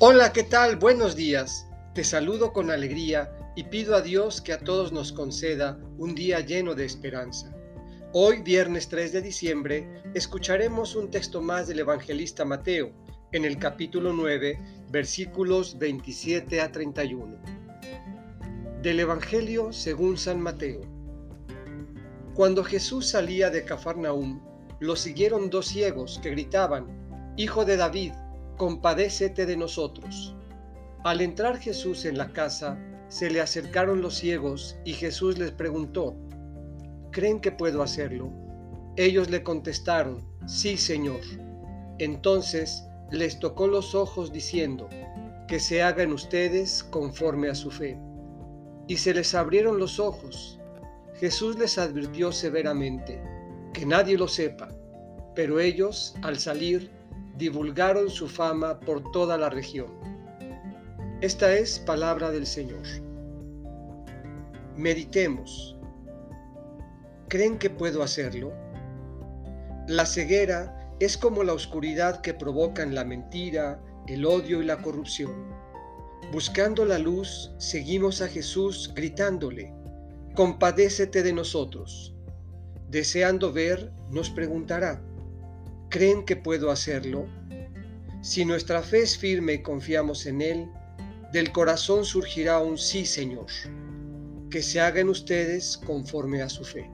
Hola, ¿qué tal? Buenos días. Te saludo con alegría y pido a Dios que a todos nos conceda un día lleno de esperanza. Hoy, viernes 3 de diciembre, escucharemos un texto más del evangelista Mateo, en el capítulo 9, versículos 27 a 31. Del Evangelio según San Mateo. Cuando Jesús salía de Cafarnaúm, lo siguieron dos ciegos que gritaban, Hijo de David, compadécete de nosotros. Al entrar Jesús en la casa, se le acercaron los ciegos y Jesús les preguntó, ¿creen que puedo hacerlo? Ellos le contestaron, sí, Señor. Entonces les tocó los ojos diciendo, que se hagan ustedes conforme a su fe. Y se les abrieron los ojos. Jesús les advirtió severamente, que nadie lo sepa, pero ellos, al salir, divulgaron su fama por toda la región. Esta es palabra del Señor. Meditemos. ¿Creen que puedo hacerlo? La ceguera es como la oscuridad que provocan la mentira, el odio y la corrupción. Buscando la luz, seguimos a Jesús gritándole, compadécete de nosotros. Deseando ver, nos preguntará, ¿Creen que puedo hacerlo? Si nuestra fe es firme y confiamos en Él, del corazón surgirá un sí, Señor, que se haga en ustedes conforme a su fe.